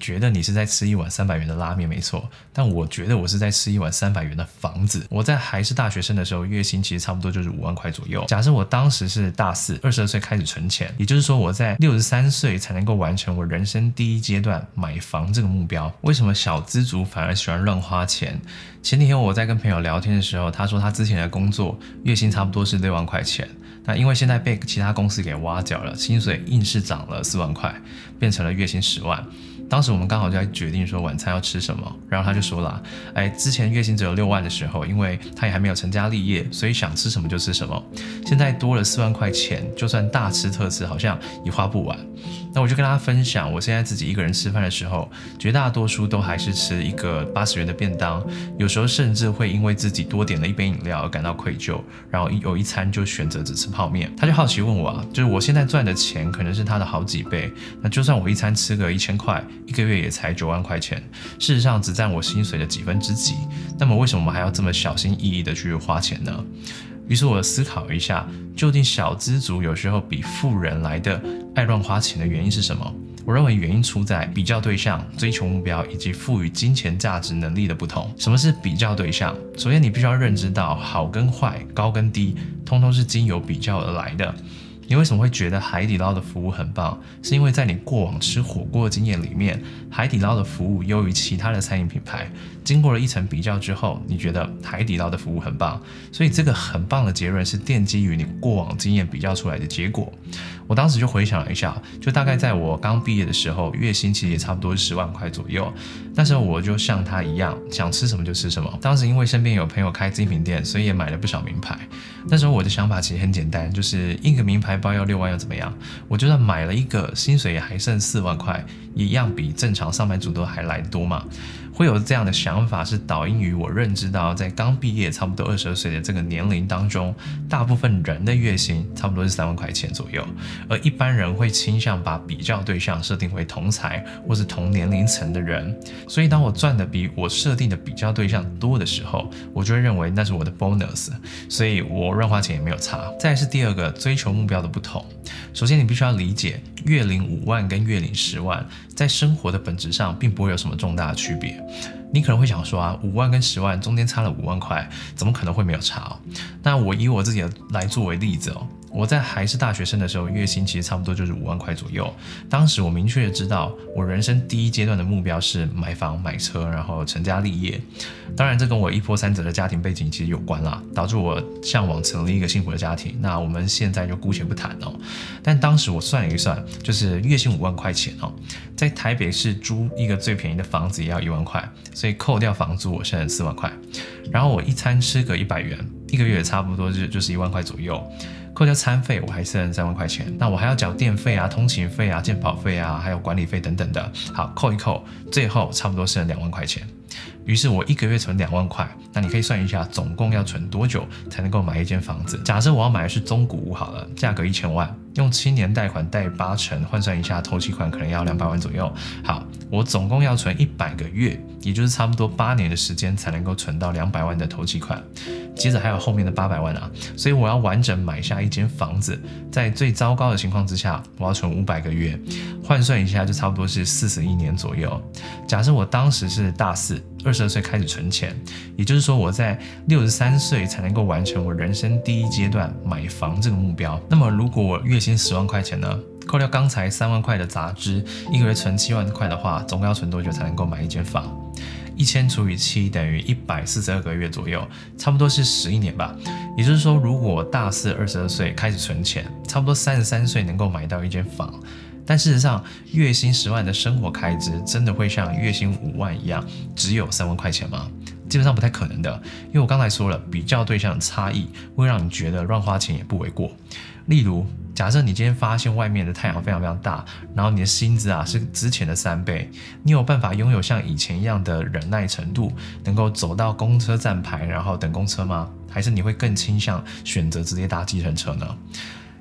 觉得你是在吃一碗三百元的拉面，没错，但我觉得我是在吃一碗三百元的房子。我在还是大学生的时候，月薪其实差不多就是五万块左右。假设我当时是大四，二十二岁开始存钱，也就是说我在六十三岁才能够完成我人生第一阶段买房这个目标。为什么小资族反而喜欢乱花钱？前几天我在跟朋友聊天的时候，他说他之前的工作月薪差不多是六万块钱。那因为现在被其他公司给挖角了，薪水硬是涨了四万块，变成了月薪十万。当时我们刚好就在决定说晚餐要吃什么，然后他就说了，哎，之前月薪只有六万的时候，因为他也还没有成家立业，所以想吃什么就吃什么。现在多了四万块钱，就算大吃特吃，好像也花不完。那我就跟大家分享，我现在自己一个人吃饭的时候，绝大多数都还是吃一个八十元的便当，有时候甚至会因为自己多点了一杯饮料而感到愧疚，然后有一餐就选择只吃泡面。他就好奇问我啊，就是我现在赚的钱可能是他的好几倍，那就算我一餐吃个一千块，一个月也才九万块钱，事实上只占我薪水的几分之几。那么为什么我们还要这么小心翼翼的去花钱呢？于是我思考一下，究竟小资族有时候比富人来的爱乱花钱的原因是什么？我认为原因出在比较对象、追求目标以及赋予金钱价值能力的不同。什么是比较对象？首先，你必须要认知到好跟坏、高跟低，通通是经由比较而来的。你为什么会觉得海底捞的服务很棒？是因为在你过往吃火锅的经验里面，海底捞的服务优于其他的餐饮品牌。经过了一层比较之后，你觉得海底捞的服务很棒，所以这个很棒的结论是奠基于你过往经验比较出来的结果。我当时就回想了一下，就大概在我刚毕业的时候，月薪其实也差不多是十万块左右。那时候我就像他一样，想吃什么就吃什么。当时因为身边有朋友开精品店，所以也买了不少名牌。那时候我的想法其实很简单，就是一个名牌包要六万又怎么样？我觉得买了一个，薪水还剩四万块，一样比正常上班族都还来多嘛。会有这样的想法，是导因于我认知到，在刚毕业差不多二十二岁的这个年龄当中，大部分人的月薪差不多是三万块钱左右，而一般人会倾向把比较对象设定为同才或是同年龄层的人。所以，当我赚的比我设定的比较对象多的时候，我就会认为那是我的 bonus，所以我乱花钱也没有差。再是第二个追求目标的不同，首先你必须要理解，月领五万跟月领十万，在生活的本质上并不会有什么重大的区别。你可能会想说啊，五万跟十万中间差了五万块，怎么可能会没有差哦？那我以我自己的来作为例子哦。我在还是大学生的时候，月薪其实差不多就是五万块左右。当时我明确的知道，我人生第一阶段的目标是买房买车，然后成家立业。当然，这跟我一波三折的家庭背景其实有关啦，导致我向往成立一个幸福的家庭。那我们现在就姑且不谈哦。但当时我算了一算，就是月薪五万块钱哦，在台北市租一个最便宜的房子也要一万块，所以扣掉房租，我剩四万块。然后我一餐吃个一百元，一个月差不多就就是一万块左右。扣掉餐费，我还剩三万块钱。那我还要缴电费啊、通勤费啊、健保费啊，还有管理费等等的。好，扣一扣，最后差不多剩两万块钱。于是我一个月存两万块，那你可以算一下，总共要存多久才能够买一间房子？假设我要买的是中古屋好了，价格一千万，用七年贷款贷八成，换算一下，头期款可能要两百万左右。好，我总共要存一百个月，也就是差不多八年的时间才能够存到两百万的投期款。接着还有后面的八百万啊，所以我要完整买下一间房子，在最糟糕的情况之下，我要存五百个月，换算一下就差不多是四十一年左右。假设我当时是大四，二十二岁开始存钱，也就是说我在六十三岁才能够完成我人生第一阶段买房这个目标。那么如果我月薪十万块钱呢，扣掉刚才三万块的杂支，一个月存七万块的话，总共要存多久才能够买一间房？一千除以七等于一百四十二个月左右，差不多是十一年吧。也就是说，如果大四二十二岁开始存钱，差不多三十三岁能够买到一间房。但事实上，月薪十万的生活开支真的会像月薪五万一样只有三万块钱吗？基本上不太可能的，因为我刚才说了，比较对象差异会让你觉得乱花钱也不为过。例如，假设你今天发现外面的太阳非常非常大，然后你的薪资啊是之前的三倍，你有办法拥有像以前一样的忍耐程度，能够走到公车站牌然后等公车吗？还是你会更倾向选择直接搭计程车呢？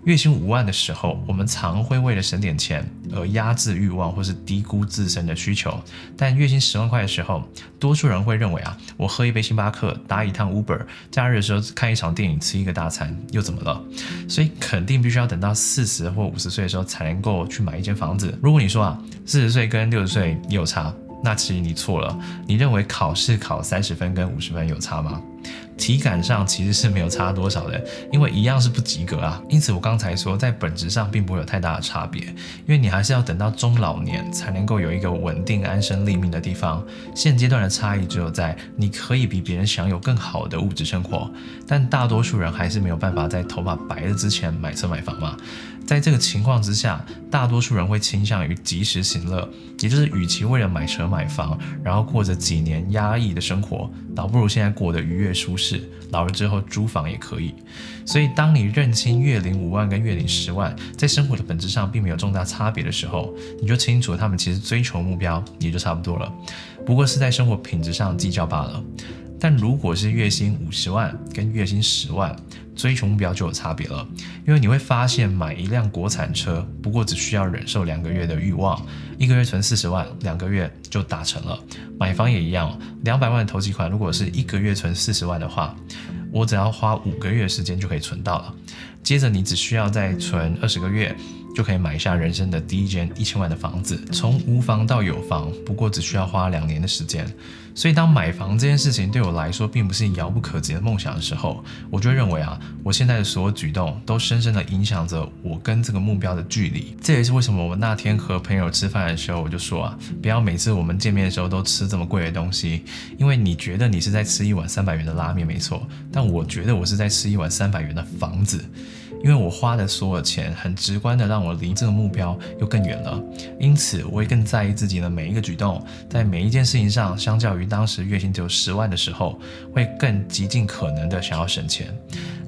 月薪五万的时候，我们常会为了省点钱而压制欲望，或是低估自身的需求。但月薪十万块的时候，多数人会认为啊，我喝一杯星巴克，打一趟 Uber，假日的时候看一场电影，吃一个大餐，又怎么了？所以肯定必须要等到四十或五十岁的时候才能够去买一间房子。如果你说啊，四十岁跟六十岁有差，那其实你错了。你认为考试考三十分跟五十分有差吗？体感上其实是没有差多少的，因为一样是不及格啊。因此我刚才说，在本质上并不会有太大的差别，因为你还是要等到中老年才能够有一个稳定安身立命的地方。现阶段的差异只有在你可以比别人享有更好的物质生活，但大多数人还是没有办法在头发白了之前买车买房嘛。在这个情况之下，大多数人会倾向于及时行乐，也就是与其为了买车买房，然后过着几年压抑的生活，倒不如现在过得愉悦舒适，老了之后租房也可以。所以，当你认清月领五万跟月领十万在生活的本质上并没有重大差别的时候，你就清楚他们其实追求目标也就差不多了，不过是在生活品质上计较罢了。但如果是月薪五十万跟月薪十万，追求目标就有差别了，因为你会发现买一辆国产车，不过只需要忍受两个月的欲望，一个月存四十万，两个月就达成了。买房也一样，两百万的投机款，如果是一个月存四十万的话，我只要花五个月时间就可以存到了。接着你只需要再存二十个月。就可以买下人生的第一间一千万的房子，从无房到有房，不过只需要花两年的时间。所以，当买房这件事情对我来说并不是遥不可及的梦想的时候，我就认为啊，我现在的所有举动都深深的影响着我跟这个目标的距离。这也是为什么我那天和朋友吃饭的时候，我就说啊，不要每次我们见面的时候都吃这么贵的东西，因为你觉得你是在吃一碗三百元的拉面，没错，但我觉得我是在吃一碗三百元的房子。因为我花的所有钱，很直观的让我离这个目标又更远了，因此我会更在意自己的每一个举动，在每一件事情上，相较于当时月薪只有十万的时候，会更极尽可能的想要省钱。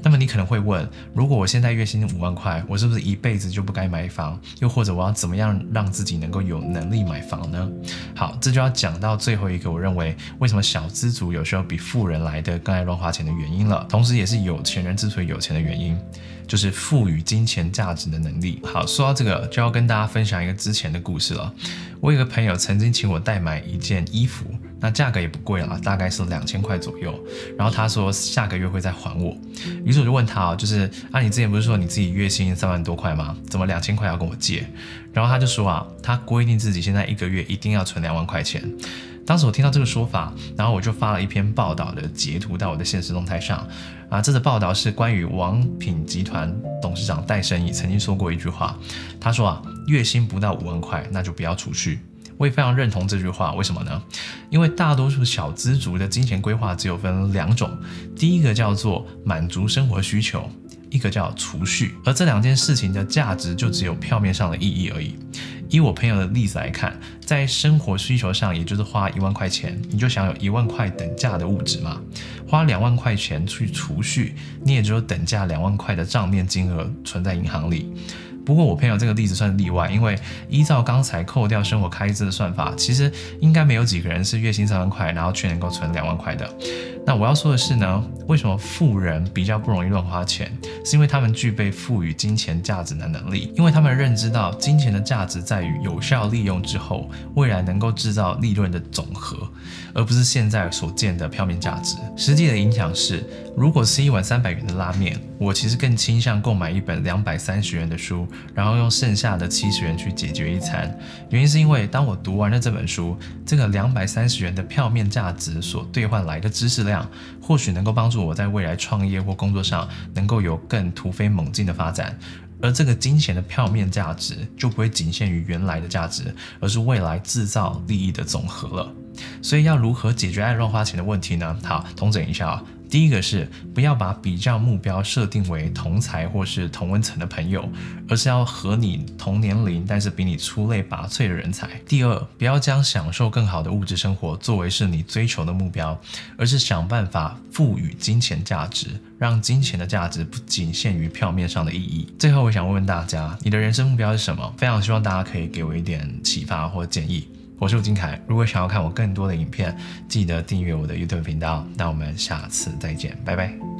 那么你可能会问，如果我现在月薪五万块，我是不是一辈子就不该买房？又或者我要怎么样让自己能够有能力买房呢？好，这就要讲到最后一个，我认为为什么小资族有时候比富人来的更爱乱花钱的原因了，同时也是有钱人之所以有钱的原因。就是赋予金钱价值的能力。好，说到这个，就要跟大家分享一个之前的故事了。我有个朋友曾经请我代买一件衣服，那价格也不贵啦，大概是两千块左右。然后他说下个月会再还我。于是我就问他，就是啊，你之前不是说你自己月薪三万多块吗？怎么两千块要跟我借？然后他就说啊，他规定自己现在一个月一定要存两万块钱。当时我听到这个说法，然后我就发了一篇报道的截图到我的现实动态上。啊，这则报道是关于王品集团董事长戴胜义曾经说过一句话。他说啊，月薪不到五万块，那就不要储蓄。我也非常认同这句话。为什么呢？因为大多数小资族的金钱规划只有分两种，第一个叫做满足生活需求。一个叫储蓄，而这两件事情的价值就只有票面上的意义而已。以我朋友的例子来看，在生活需求上，也就是花一万块钱，你就想有一万块等价的物质嘛。花两万块钱去储蓄，你也只有等价两万块的账面金额存在银行里。不过我朋友这个例子算是例外，因为依照刚才扣掉生活开支的算法，其实应该没有几个人是月薪三万块，然后却能够存两万块的。那我要说的是呢，为什么富人比较不容易乱花钱？是因为他们具备赋予金钱价值的能力，因为他们认知到金钱的价值在于有效利用之后，未来能够制造利润的总和，而不是现在所见的票面价值。实际的影响是，如果吃一碗三百元的拉面，我其实更倾向购买一本两百三十元的书。然后用剩下的七十元去解决一餐，原因是因为当我读完了这本书，这个两百三十元的票面价值所兑换来的知识量，或许能够帮助我在未来创业或工作上能够有更突飞猛进的发展，而这个金钱的票面价值就不会仅限于原来的价值，而是未来制造利益的总和了。所以要如何解决爱乱花钱的问题呢？好，统整一下啊。第一个是不要把比较目标设定为同才或是同温层的朋友，而是要和你同年龄但是比你出类拔萃的人才。第二，不要将享受更好的物质生活作为是你追求的目标，而是想办法赋予金钱价值，让金钱的价值不仅限于票面上的意义。最后，我想问问大家，你的人生目标是什么？非常希望大家可以给我一点启发或建议。我是吴金凯，如果想要看我更多的影片，记得订阅我的 YouTube 频道。那我们下次再见，拜拜。